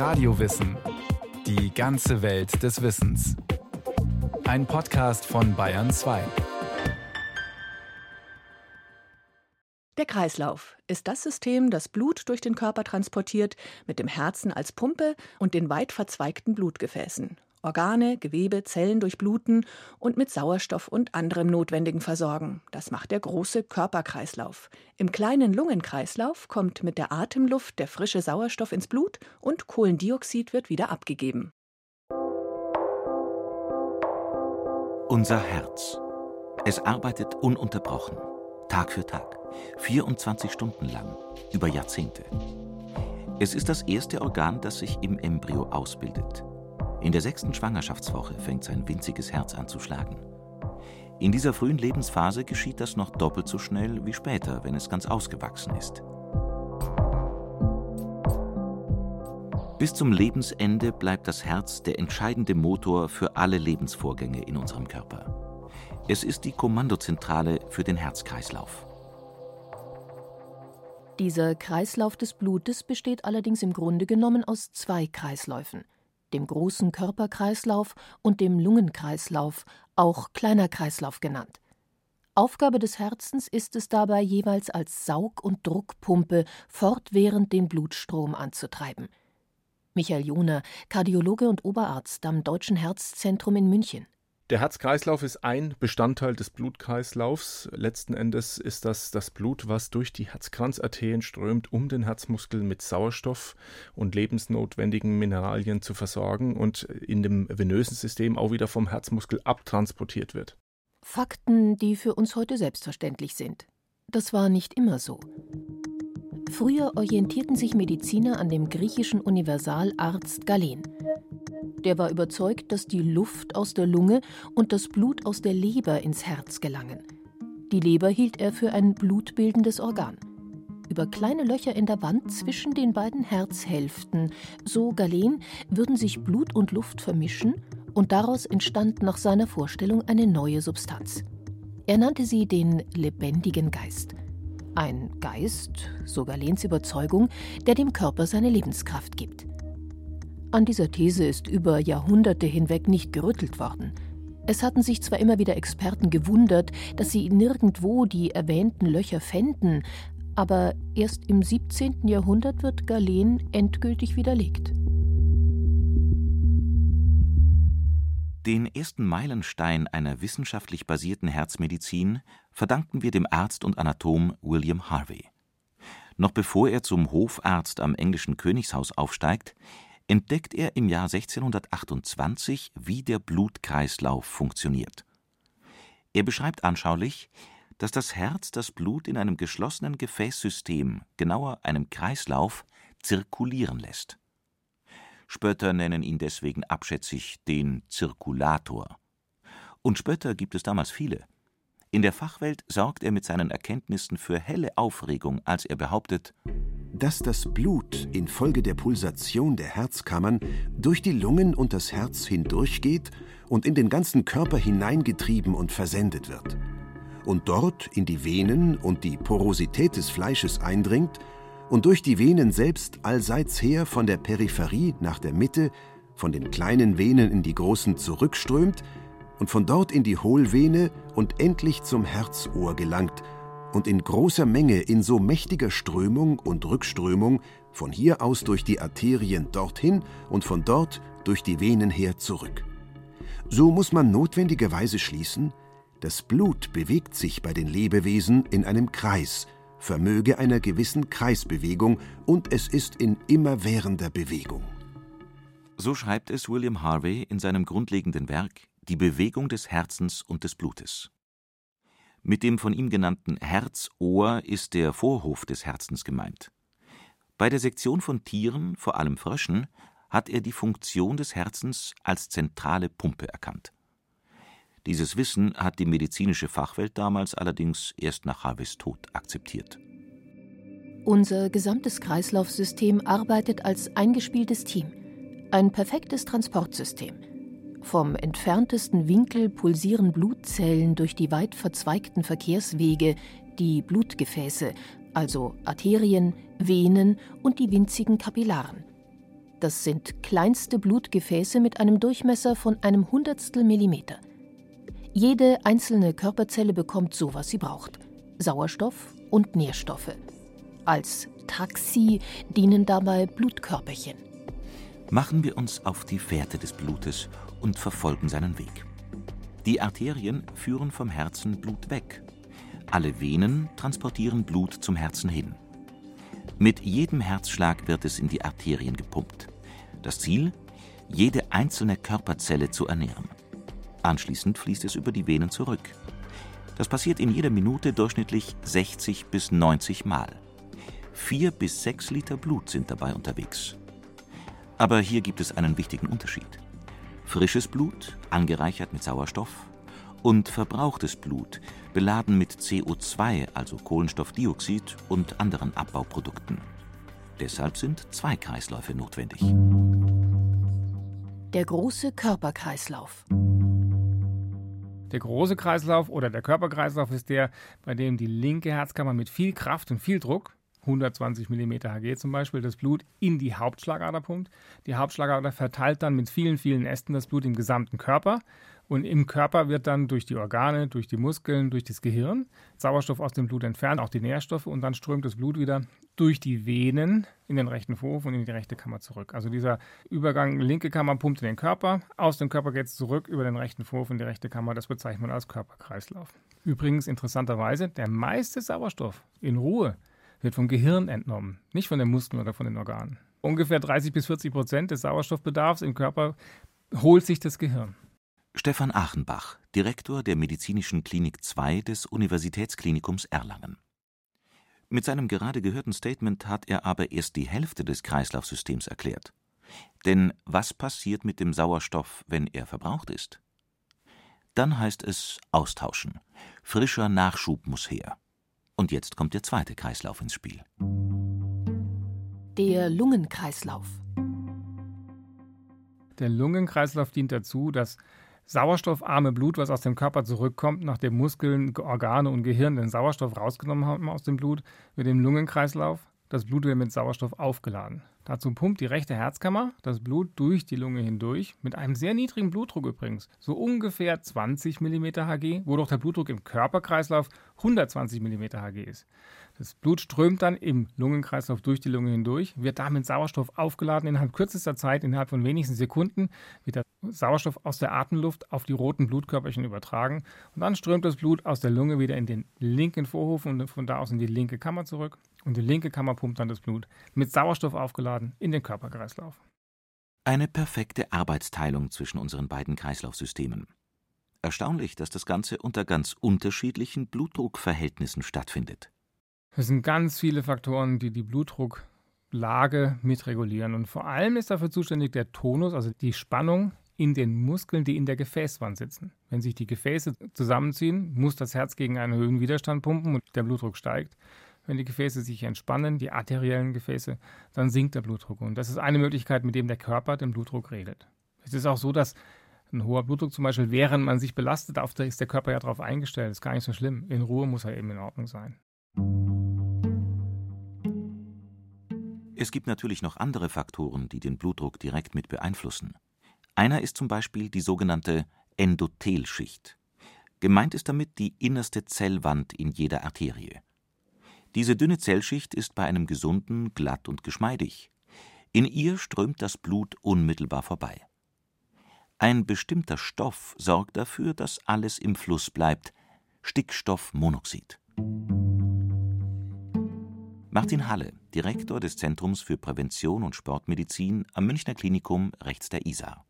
Radiowissen. Die ganze Welt des Wissens. Ein Podcast von Bayern 2. Der Kreislauf ist das System, das Blut durch den Körper transportiert, mit dem Herzen als Pumpe und den weit verzweigten Blutgefäßen. Organe, Gewebe, Zellen durchbluten und mit Sauerstoff und anderem Notwendigen versorgen. Das macht der große Körperkreislauf. Im kleinen Lungenkreislauf kommt mit der Atemluft der frische Sauerstoff ins Blut und Kohlendioxid wird wieder abgegeben. Unser Herz. Es arbeitet ununterbrochen, Tag für Tag, 24 Stunden lang, über Jahrzehnte. Es ist das erste Organ, das sich im Embryo ausbildet. In der sechsten Schwangerschaftswoche fängt sein winziges Herz an zu schlagen. In dieser frühen Lebensphase geschieht das noch doppelt so schnell wie später, wenn es ganz ausgewachsen ist. Bis zum Lebensende bleibt das Herz der entscheidende Motor für alle Lebensvorgänge in unserem Körper. Es ist die Kommandozentrale für den Herzkreislauf. Dieser Kreislauf des Blutes besteht allerdings im Grunde genommen aus zwei Kreisläufen – dem großen Körperkreislauf und dem Lungenkreislauf, auch kleiner Kreislauf genannt. Aufgabe des Herzens ist es dabei jeweils als Saug- und Druckpumpe fortwährend den Blutstrom anzutreiben. Michael Johner, Kardiologe und Oberarzt am Deutschen Herzzentrum in München. Der Herzkreislauf ist ein Bestandteil des Blutkreislaufs. Letzten Endes ist das das Blut, was durch die Herzkranzarterien strömt, um den Herzmuskel mit Sauerstoff und lebensnotwendigen Mineralien zu versorgen und in dem venösen System auch wieder vom Herzmuskel abtransportiert wird. Fakten, die für uns heute selbstverständlich sind. Das war nicht immer so. Früher orientierten sich Mediziner an dem griechischen Universalarzt Galen. Der war überzeugt, dass die Luft aus der Lunge und das Blut aus der Leber ins Herz gelangen. Die Leber hielt er für ein blutbildendes Organ. Über kleine Löcher in der Wand zwischen den beiden Herzhälften, so Galen, würden sich Blut und Luft vermischen und daraus entstand nach seiner Vorstellung eine neue Substanz. Er nannte sie den lebendigen Geist. Ein Geist, so Galens Überzeugung, der dem Körper seine Lebenskraft gibt. An dieser These ist über Jahrhunderte hinweg nicht gerüttelt worden. Es hatten sich zwar immer wieder Experten gewundert, dass sie nirgendwo die erwähnten Löcher fänden, aber erst im 17. Jahrhundert wird Galen endgültig widerlegt. Den ersten Meilenstein einer wissenschaftlich basierten Herzmedizin verdanken wir dem Arzt und Anatom William Harvey. Noch bevor er zum Hofarzt am englischen Königshaus aufsteigt, entdeckt er im Jahr 1628, wie der Blutkreislauf funktioniert. Er beschreibt anschaulich, dass das Herz das Blut in einem geschlossenen Gefäßsystem, genauer einem Kreislauf, zirkulieren lässt. Spötter nennen ihn deswegen abschätzig den Zirkulator. Und Spötter gibt es damals viele. In der Fachwelt sorgt er mit seinen Erkenntnissen für helle Aufregung, als er behauptet, dass das Blut infolge der Pulsation der Herzkammern durch die Lungen und das Herz hindurchgeht und in den ganzen Körper hineingetrieben und versendet wird. Und dort in die Venen und die Porosität des Fleisches eindringt und durch die Venen selbst allseits her von der Peripherie nach der Mitte, von den kleinen Venen in die großen zurückströmt und von dort in die Hohlvene und endlich zum Herzohr gelangt und in großer Menge in so mächtiger Strömung und Rückströmung von hier aus durch die Arterien dorthin und von dort durch die Venen her zurück. So muss man notwendigerweise schließen, das Blut bewegt sich bei den Lebewesen in einem Kreis, vermöge einer gewissen Kreisbewegung und es ist in immerwährender Bewegung. So schreibt es William Harvey in seinem grundlegenden Werk Die Bewegung des Herzens und des Blutes. Mit dem von ihm genannten Herzohr ist der Vorhof des Herzens gemeint. Bei der Sektion von Tieren, vor allem Fröschen, hat er die Funktion des Herzens als zentrale Pumpe erkannt. Dieses Wissen hat die medizinische Fachwelt damals allerdings erst nach Harveys Tod akzeptiert. Unser gesamtes Kreislaufsystem arbeitet als eingespieltes Team, ein perfektes Transportsystem. Vom entferntesten Winkel pulsieren Blutzellen durch die weit verzweigten Verkehrswege, die Blutgefäße, also Arterien, Venen und die winzigen Kapillaren. Das sind kleinste Blutgefäße mit einem Durchmesser von einem Hundertstel Millimeter. Jede einzelne Körperzelle bekommt so, was sie braucht: Sauerstoff und Nährstoffe. Als Taxi dienen dabei Blutkörperchen. Machen wir uns auf die Fährte des Blutes und verfolgen seinen Weg. Die Arterien führen vom Herzen Blut weg. Alle Venen transportieren Blut zum Herzen hin. Mit jedem Herzschlag wird es in die Arterien gepumpt. Das Ziel? Jede einzelne Körperzelle zu ernähren. Anschließend fließt es über die Venen zurück. Das passiert in jeder Minute durchschnittlich 60 bis 90 Mal. Vier bis sechs Liter Blut sind dabei unterwegs. Aber hier gibt es einen wichtigen Unterschied. Frisches Blut, angereichert mit Sauerstoff, und verbrauchtes Blut, beladen mit CO2, also Kohlenstoffdioxid und anderen Abbauprodukten. Deshalb sind zwei Kreisläufe notwendig. Der große Körperkreislauf. Der große Kreislauf oder der Körperkreislauf ist der, bei dem die linke Herzkammer mit viel Kraft und viel Druck 120 mm Hg zum Beispiel, das Blut in die Hauptschlagader pumpt. Die Hauptschlagader verteilt dann mit vielen, vielen Ästen das Blut im gesamten Körper. Und im Körper wird dann durch die Organe, durch die Muskeln, durch das Gehirn Sauerstoff aus dem Blut entfernt, auch die Nährstoffe. Und dann strömt das Blut wieder durch die Venen in den rechten Vorhof und in die rechte Kammer zurück. Also dieser Übergang linke Kammer pumpt in den Körper, aus dem Körper geht es zurück über den rechten Vorhof in die rechte Kammer. Das bezeichnet man als Körperkreislauf. Übrigens interessanterweise, der meiste Sauerstoff in Ruhe wird vom Gehirn entnommen, nicht von den Muskeln oder von den Organen. Ungefähr 30 bis 40 Prozent des Sauerstoffbedarfs im Körper holt sich das Gehirn. Stefan Achenbach, Direktor der Medizinischen Klinik 2 des Universitätsklinikums Erlangen. Mit seinem gerade gehörten Statement hat er aber erst die Hälfte des Kreislaufsystems erklärt. Denn was passiert mit dem Sauerstoff, wenn er verbraucht ist? Dann heißt es austauschen. Frischer Nachschub muss her. Und jetzt kommt der zweite Kreislauf ins Spiel. Der Lungenkreislauf. Der Lungenkreislauf dient dazu, dass sauerstoffarme Blut, was aus dem Körper zurückkommt, nachdem Muskeln, Organe und Gehirn den Sauerstoff rausgenommen haben aus dem Blut, wird im Lungenkreislauf das Blut wird mit Sauerstoff aufgeladen. Dazu pumpt die rechte Herzkammer das Blut durch die Lunge hindurch, mit einem sehr niedrigen Blutdruck übrigens, so ungefähr 20 mm Hg, wodurch der Blutdruck im Körperkreislauf 120 mm Hg ist. Das Blut strömt dann im Lungenkreislauf durch die Lunge hindurch, wird damit Sauerstoff aufgeladen. Innerhalb kürzester Zeit, innerhalb von wenigen Sekunden, wird der Sauerstoff aus der Atemluft auf die roten Blutkörperchen übertragen. Und dann strömt das Blut aus der Lunge wieder in den linken Vorhof und von da aus in die linke Kammer zurück. Und die linke Kammer pumpt dann das Blut mit Sauerstoff aufgeladen in den Körperkreislauf. Eine perfekte Arbeitsteilung zwischen unseren beiden Kreislaufsystemen. Erstaunlich, dass das Ganze unter ganz unterschiedlichen Blutdruckverhältnissen stattfindet. Es sind ganz viele Faktoren, die die Blutdrucklage mitregulieren. Und vor allem ist dafür zuständig der Tonus, also die Spannung in den Muskeln, die in der Gefäßwand sitzen. Wenn sich die Gefäße zusammenziehen, muss das Herz gegen einen höheren Widerstand pumpen und der Blutdruck steigt. Wenn die Gefäße sich entspannen, die arteriellen Gefäße, dann sinkt der Blutdruck. Und das ist eine Möglichkeit, mit dem der Körper den Blutdruck regelt. Es ist auch so, dass ein hoher Blutdruck zum Beispiel, während man sich belastet, ist der Körper ja darauf eingestellt. Das ist gar nicht so schlimm. In Ruhe muss er eben in Ordnung sein. Es gibt natürlich noch andere Faktoren, die den Blutdruck direkt mit beeinflussen. Einer ist zum Beispiel die sogenannte Endothelschicht. Gemeint ist damit die innerste Zellwand in jeder Arterie. Diese dünne Zellschicht ist bei einem gesunden glatt und geschmeidig. In ihr strömt das Blut unmittelbar vorbei. Ein bestimmter Stoff sorgt dafür, dass alles im Fluss bleibt Stickstoffmonoxid. Martin Halle, Direktor des Zentrums für Prävention und Sportmedizin am Münchner Klinikum rechts der Isar.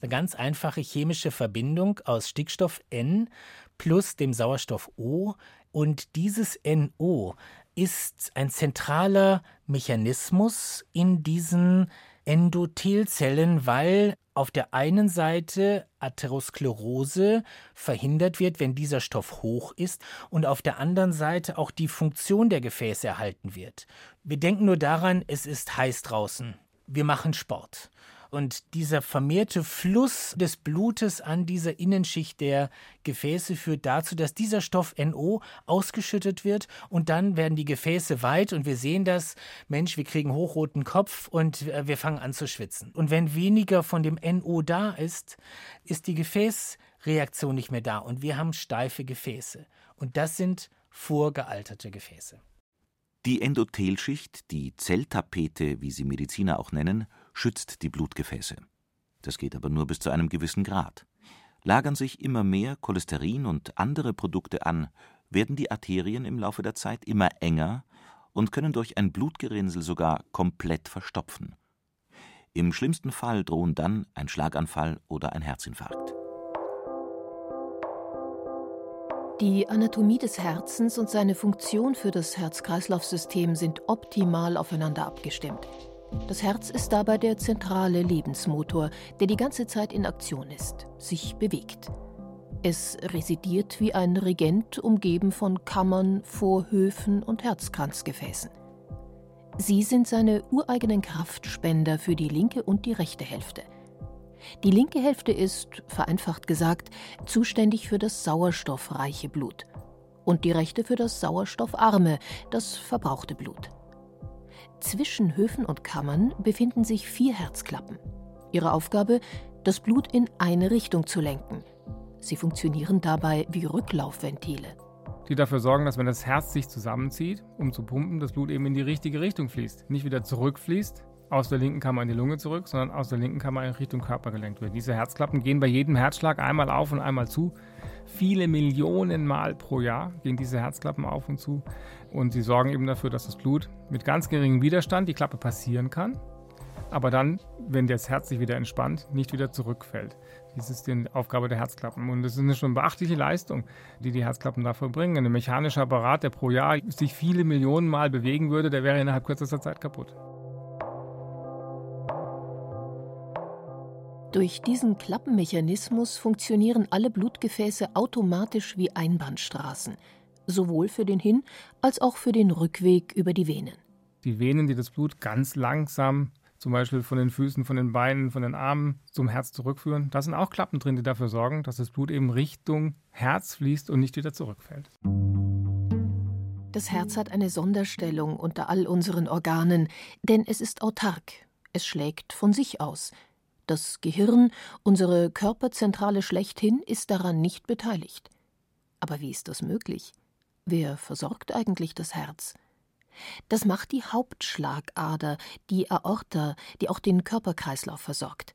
Eine ganz einfache chemische Verbindung aus Stickstoff N plus dem Sauerstoff O. Und dieses NO ist ein zentraler Mechanismus in diesen Endothelzellen, weil auf der einen Seite Atherosklerose verhindert wird, wenn dieser Stoff hoch ist, und auf der anderen Seite auch die Funktion der Gefäße erhalten wird. Wir denken nur daran, es ist heiß draußen. Wir machen Sport. Und dieser vermehrte Fluss des Blutes an dieser Innenschicht der Gefäße führt dazu, dass dieser Stoff NO ausgeschüttet wird und dann werden die Gefäße weit und wir sehen das, Mensch, wir kriegen hochroten Kopf und äh, wir fangen an zu schwitzen. Und wenn weniger von dem NO da ist, ist die Gefäßreaktion nicht mehr da und wir haben steife Gefäße. Und das sind vorgealterte Gefäße. Die Endothelschicht, die Zelltapete, wie sie Mediziner auch nennen, schützt die Blutgefäße. Das geht aber nur bis zu einem gewissen Grad. Lagern sich immer mehr Cholesterin und andere Produkte an, werden die Arterien im Laufe der Zeit immer enger und können durch ein Blutgerinnsel sogar komplett verstopfen. Im schlimmsten Fall drohen dann ein Schlaganfall oder ein Herzinfarkt. Die Anatomie des Herzens und seine Funktion für das Herz-Kreislauf-System sind optimal aufeinander abgestimmt. Das Herz ist dabei der zentrale Lebensmotor, der die ganze Zeit in Aktion ist, sich bewegt. Es residiert wie ein Regent, umgeben von Kammern, Vorhöfen und Herzkranzgefäßen. Sie sind seine ureigenen Kraftspender für die linke und die rechte Hälfte. Die linke Hälfte ist, vereinfacht gesagt, zuständig für das sauerstoffreiche Blut und die rechte für das sauerstoffarme, das verbrauchte Blut. Zwischen Höfen und Kammern befinden sich vier Herzklappen. Ihre Aufgabe, das Blut in eine Richtung zu lenken. Sie funktionieren dabei wie Rücklaufventile. Die dafür sorgen, dass wenn das Herz sich zusammenzieht, um zu pumpen, das Blut eben in die richtige Richtung fließt. Nicht wieder zurückfließt, aus der linken Kammer in die Lunge zurück, sondern aus der linken Kammer in Richtung Körper gelenkt wird. Diese Herzklappen gehen bei jedem Herzschlag einmal auf und einmal zu. Viele Millionen Mal pro Jahr gehen diese Herzklappen auf und zu. Und sie sorgen eben dafür, dass das Blut mit ganz geringem Widerstand die Klappe passieren kann, aber dann, wenn das Herz sich wieder entspannt, nicht wieder zurückfällt. Dies ist die Aufgabe der Herzklappen. Und das ist eine schon beachtliche Leistung, die die Herzklappen da vollbringen. Ein mechanischer Apparat, der pro Jahr sich viele Millionen Mal bewegen würde, der wäre innerhalb kürzester Zeit kaputt. Durch diesen Klappenmechanismus funktionieren alle Blutgefäße automatisch wie Einbahnstraßen, sowohl für den Hin- als auch für den Rückweg über die Venen. Die Venen, die das Blut ganz langsam zum Beispiel von den Füßen, von den Beinen, von den Armen zum Herz zurückführen. Da sind auch Klappen drin, die dafür sorgen, dass das Blut eben Richtung Herz fließt und nicht wieder zurückfällt. Das Herz hat eine Sonderstellung unter all unseren Organen, denn es ist autark. Es schlägt von sich aus. Das Gehirn, unsere Körperzentrale schlechthin, ist daran nicht beteiligt. Aber wie ist das möglich? Wer versorgt eigentlich das Herz? Das macht die Hauptschlagader, die Aorta, die auch den Körperkreislauf versorgt.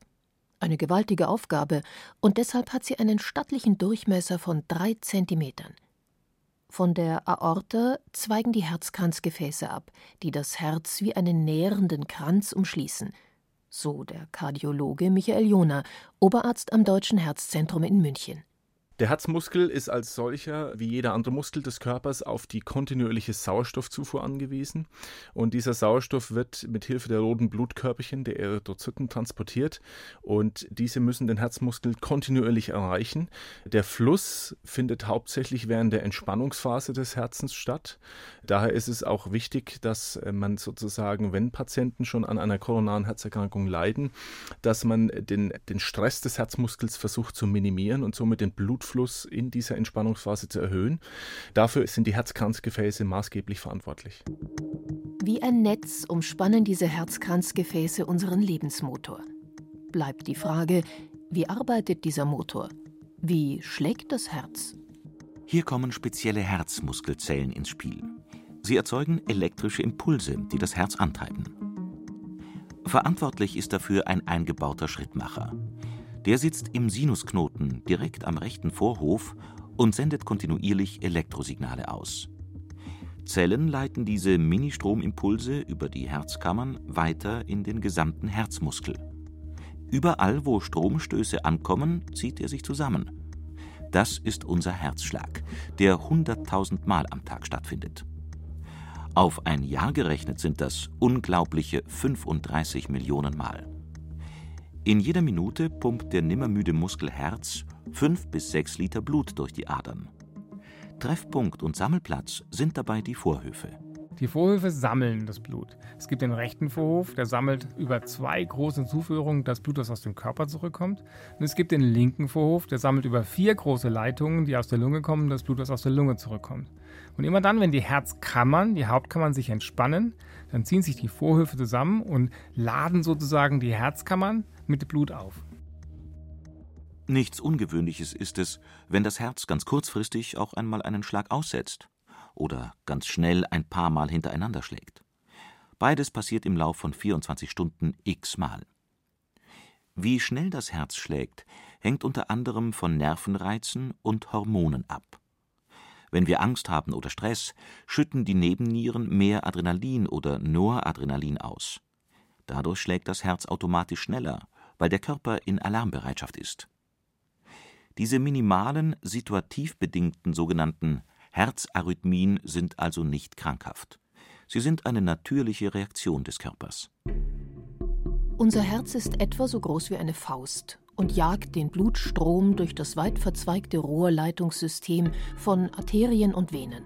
Eine gewaltige Aufgabe, und deshalb hat sie einen stattlichen Durchmesser von drei Zentimetern. Von der Aorta zweigen die Herzkranzgefäße ab, die das Herz wie einen nährenden Kranz umschließen – so der Kardiologe Michael Jona, Oberarzt am Deutschen Herzzentrum in München. Der Herzmuskel ist als solcher, wie jeder andere Muskel des Körpers, auf die kontinuierliche Sauerstoffzufuhr angewiesen. Und dieser Sauerstoff wird mit Hilfe der roten Blutkörperchen, der Erythrozyten, transportiert. Und diese müssen den Herzmuskel kontinuierlich erreichen. Der Fluss findet hauptsächlich während der Entspannungsphase des Herzens statt. Daher ist es auch wichtig, dass man sozusagen, wenn Patienten schon an einer koronaren Herzerkrankung leiden, dass man den, den Stress des Herzmuskels versucht zu minimieren und somit den Blutfluss Blutfluss in dieser Entspannungsphase zu erhöhen. Dafür sind die Herzkranzgefäße maßgeblich verantwortlich. Wie ein Netz umspannen diese Herzkranzgefäße unseren Lebensmotor. Bleibt die Frage, wie arbeitet dieser Motor? Wie schlägt das Herz? Hier kommen spezielle Herzmuskelzellen ins Spiel. Sie erzeugen elektrische Impulse, die das Herz antreiben. Verantwortlich ist dafür ein eingebauter Schrittmacher. Der sitzt im Sinusknoten direkt am rechten Vorhof und sendet kontinuierlich Elektrosignale aus. Zellen leiten diese Ministromimpulse über die Herzkammern weiter in den gesamten Herzmuskel. Überall, wo Stromstöße ankommen, zieht er sich zusammen. Das ist unser Herzschlag, der 100.000 Mal am Tag stattfindet. Auf ein Jahr gerechnet sind das unglaubliche 35 Millionen Mal. In jeder Minute pumpt der nimmermüde Muskel Herz fünf bis sechs Liter Blut durch die Adern. Treffpunkt und Sammelplatz sind dabei die Vorhöfe. Die Vorhöfe sammeln das Blut. Es gibt den rechten Vorhof, der sammelt über zwei große Zuführungen das Blut, das aus dem Körper zurückkommt. Und es gibt den linken Vorhof, der sammelt über vier große Leitungen, die aus der Lunge kommen, das Blut, das aus der Lunge zurückkommt. Und immer dann, wenn die Herzkammern, die Hauptkammern sich entspannen, dann ziehen sich die Vorhöfe zusammen und laden sozusagen die Herzkammern mit Blut auf. Nichts Ungewöhnliches ist es, wenn das Herz ganz kurzfristig auch einmal einen Schlag aussetzt oder ganz schnell ein paar Mal hintereinander schlägt. Beides passiert im Lauf von 24 Stunden x-mal. Wie schnell das Herz schlägt, hängt unter anderem von Nervenreizen und Hormonen ab. Wenn wir Angst haben oder Stress, schütten die Nebennieren mehr Adrenalin oder Noradrenalin aus. Dadurch schlägt das Herz automatisch schneller, weil der Körper in Alarmbereitschaft ist. Diese minimalen, situativ bedingten sogenannten Herzarrhythmien sind also nicht krankhaft. Sie sind eine natürliche Reaktion des Körpers. Unser Herz ist etwa so groß wie eine Faust und jagt den Blutstrom durch das weit verzweigte Rohrleitungssystem von Arterien und Venen.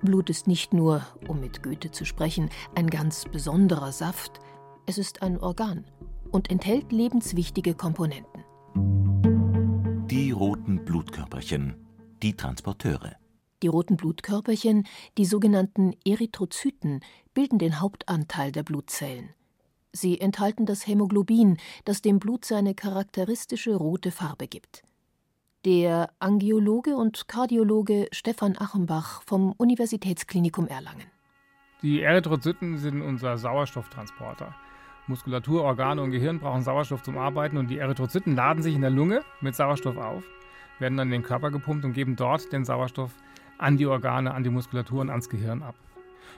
Blut ist nicht nur, um mit Goethe zu sprechen, ein ganz besonderer Saft, es ist ein Organ und enthält lebenswichtige Komponenten. Die roten Blutkörperchen, die Transporteure. Die roten Blutkörperchen, die sogenannten Erythrozyten, bilden den Hauptanteil der Blutzellen. Sie enthalten das Hämoglobin, das dem Blut seine charakteristische rote Farbe gibt. Der Angiologe und Kardiologe Stefan Achenbach vom Universitätsklinikum Erlangen. Die Erythrozyten sind unser Sauerstofftransporter. Muskulatur, Organe und Gehirn brauchen Sauerstoff zum Arbeiten und die Erythrozyten laden sich in der Lunge mit Sauerstoff auf, werden dann in den Körper gepumpt und geben dort den Sauerstoff an die Organe, an die Muskulatur und ans Gehirn ab.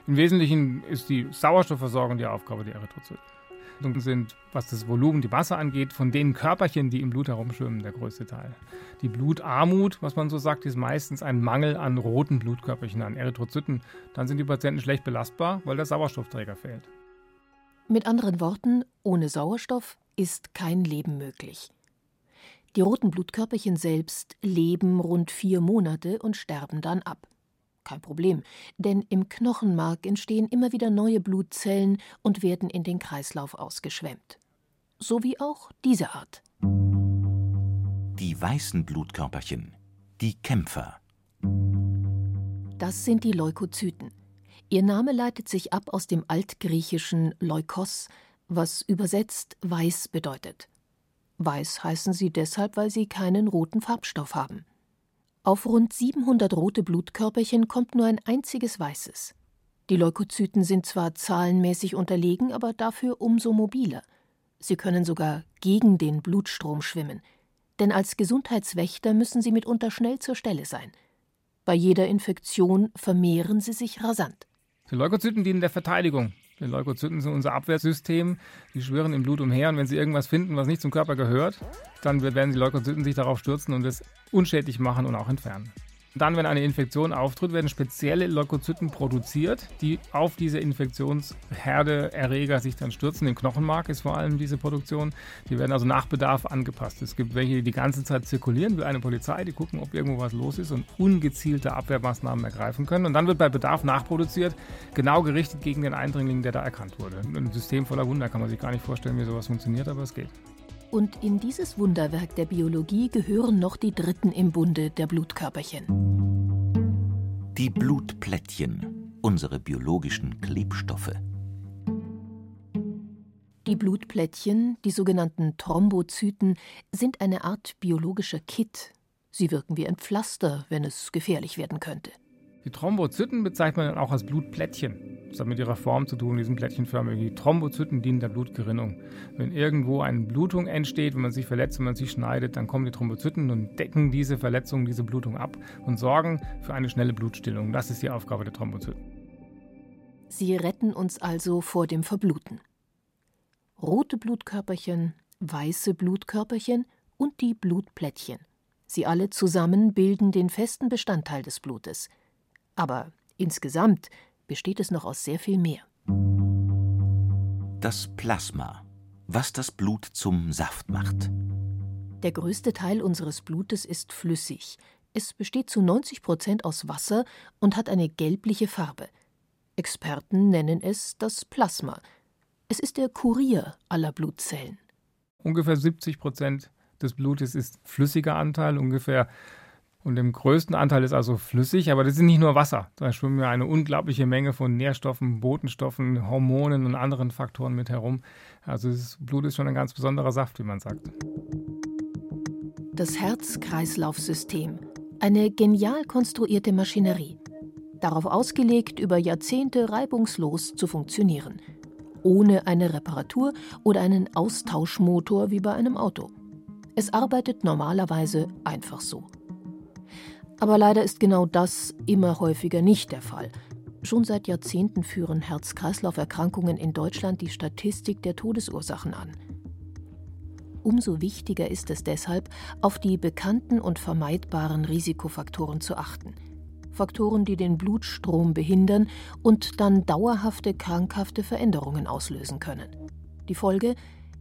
Im Wesentlichen ist die Sauerstoffversorgung die Aufgabe der Erythrozyten. Sind, was das Volumen, die Masse angeht, von den Körperchen, die im Blut herumschwimmen, der größte Teil. Die Blutarmut, was man so sagt, ist meistens ein Mangel an roten Blutkörperchen, an Erythrozyten. Dann sind die Patienten schlecht belastbar, weil der Sauerstoffträger fehlt. Mit anderen Worten, ohne Sauerstoff ist kein Leben möglich. Die roten Blutkörperchen selbst leben rund vier Monate und sterben dann ab. Kein Problem, denn im Knochenmark entstehen immer wieder neue Blutzellen und werden in den Kreislauf ausgeschwemmt. So wie auch diese Art. Die weißen Blutkörperchen, die Kämpfer. Das sind die Leukozyten. Ihr Name leitet sich ab aus dem altgriechischen Leukos, was übersetzt weiß bedeutet. Weiß heißen sie deshalb, weil sie keinen roten Farbstoff haben. Auf rund 700 rote Blutkörperchen kommt nur ein einziges weißes. Die Leukozyten sind zwar zahlenmäßig unterlegen, aber dafür umso mobiler. Sie können sogar gegen den Blutstrom schwimmen. Denn als Gesundheitswächter müssen sie mitunter schnell zur Stelle sein. Bei jeder Infektion vermehren sie sich rasant. Die Leukozyten dienen der Verteidigung. Die Leukozyten sind unser Abwehrsystem. Die schwirren im Blut umher und wenn sie irgendwas finden, was nicht zum Körper gehört, dann werden die Leukozyten sich darauf stürzen und es unschädlich machen und auch entfernen. Dann, wenn eine Infektion auftritt, werden spezielle Leukozyten produziert, die auf diese Infektionsherde Erreger sich dann stürzen. Im Knochenmark ist vor allem diese Produktion. Die werden also nach Bedarf angepasst. Es gibt welche, die die ganze Zeit zirkulieren wie eine Polizei, die gucken, ob irgendwo was los ist und ungezielte Abwehrmaßnahmen ergreifen können. Und dann wird bei Bedarf nachproduziert, genau gerichtet gegen den Eindringling, der da erkannt wurde. Ein System voller Wunder kann man sich gar nicht vorstellen, wie sowas funktioniert, aber es geht. Und in dieses Wunderwerk der Biologie gehören noch die Dritten im Bunde der Blutkörperchen. Die Blutplättchen, unsere biologischen Klebstoffe. Die Blutplättchen, die sogenannten Thrombozyten, sind eine Art biologischer Kit. Sie wirken wie ein Pflaster, wenn es gefährlich werden könnte. Die Thrombozyten bezeichnet man auch als Blutplättchen. Das hat mit ihrer Form zu tun, diesen plättchenförmigen. Die Thrombozyten dienen der Blutgerinnung. Wenn irgendwo eine Blutung entsteht, wenn man sich verletzt, wenn man sich schneidet, dann kommen die Thrombozyten und decken diese Verletzung, diese Blutung ab und sorgen für eine schnelle Blutstillung. Das ist die Aufgabe der Thrombozyten. Sie retten uns also vor dem Verbluten. Rote Blutkörperchen, weiße Blutkörperchen und die Blutplättchen. Sie alle zusammen bilden den festen Bestandteil des Blutes – aber insgesamt besteht es noch aus sehr viel mehr. Das Plasma, was das Blut zum Saft macht. Der größte Teil unseres Blutes ist flüssig. Es besteht zu 90 Prozent aus Wasser und hat eine gelbliche Farbe. Experten nennen es das Plasma. Es ist der Kurier aller Blutzellen. Ungefähr 70 Prozent des Blutes ist flüssiger Anteil, ungefähr und im größten Anteil ist also flüssig, aber das ist nicht nur Wasser. Da schwimmen ja eine unglaubliche Menge von Nährstoffen, Botenstoffen, Hormonen und anderen Faktoren mit herum. Also das Blut ist schon ein ganz besonderer Saft, wie man sagt. Das Herz-Kreislauf-System. Eine genial konstruierte Maschinerie. Darauf ausgelegt, über Jahrzehnte reibungslos zu funktionieren. Ohne eine Reparatur oder einen Austauschmotor wie bei einem Auto. Es arbeitet normalerweise einfach so. Aber leider ist genau das immer häufiger nicht der Fall. Schon seit Jahrzehnten führen Herz-Kreislauf-Erkrankungen in Deutschland die Statistik der Todesursachen an. Umso wichtiger ist es deshalb, auf die bekannten und vermeidbaren Risikofaktoren zu achten. Faktoren, die den Blutstrom behindern und dann dauerhafte krankhafte Veränderungen auslösen können. Die Folge?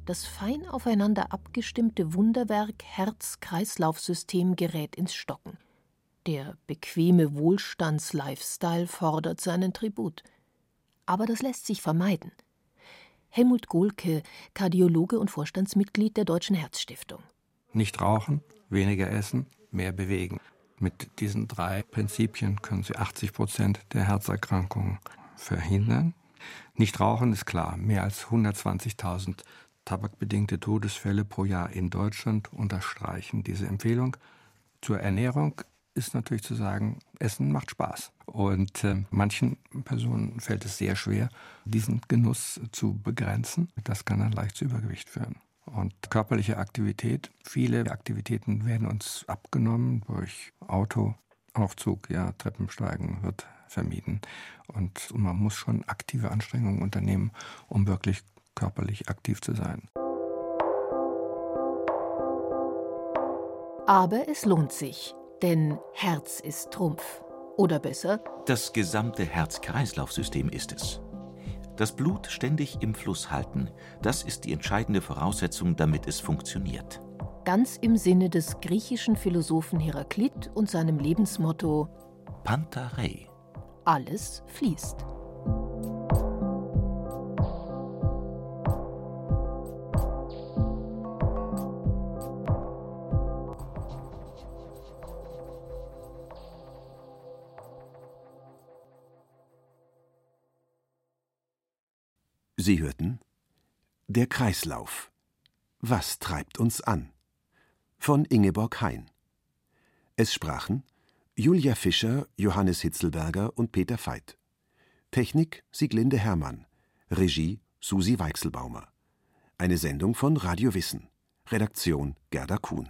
Das fein aufeinander abgestimmte Wunderwerk Herz-Kreislauf-System gerät ins Stocken. Der bequeme Wohlstands-Lifestyle fordert seinen Tribut. Aber das lässt sich vermeiden. Helmut Gohlke, Kardiologe und Vorstandsmitglied der Deutschen Herzstiftung. Nicht rauchen, weniger essen, mehr bewegen. Mit diesen drei Prinzipien können Sie 80 Prozent der Herzerkrankungen verhindern. Nicht rauchen ist klar. Mehr als 120.000 tabakbedingte Todesfälle pro Jahr in Deutschland unterstreichen diese Empfehlung. Zur Ernährung ist natürlich zu sagen, Essen macht Spaß. Und äh, manchen Personen fällt es sehr schwer, diesen Genuss zu begrenzen. Das kann dann leicht zu Übergewicht führen. Und körperliche Aktivität, viele Aktivitäten werden uns abgenommen durch Auto, Aufzug, ja, Treppensteigen wird vermieden. Und man muss schon aktive Anstrengungen unternehmen, um wirklich körperlich aktiv zu sein. Aber es lohnt sich. Denn Herz ist Trumpf. Oder besser? Das gesamte Herz-Kreislauf-System ist es. Das Blut ständig im Fluss halten, das ist die entscheidende Voraussetzung, damit es funktioniert. Ganz im Sinne des griechischen Philosophen Heraklit und seinem Lebensmotto Pantarei. Alles fließt. Sie hörten Der Kreislauf. Was treibt uns an? Von Ingeborg Hein. Es sprachen Julia Fischer, Johannes Hitzelberger und Peter Veit. Technik Sieglinde Hermann. Regie Susi Weichselbaumer. Eine Sendung von Radio Wissen. Redaktion Gerda Kuhn.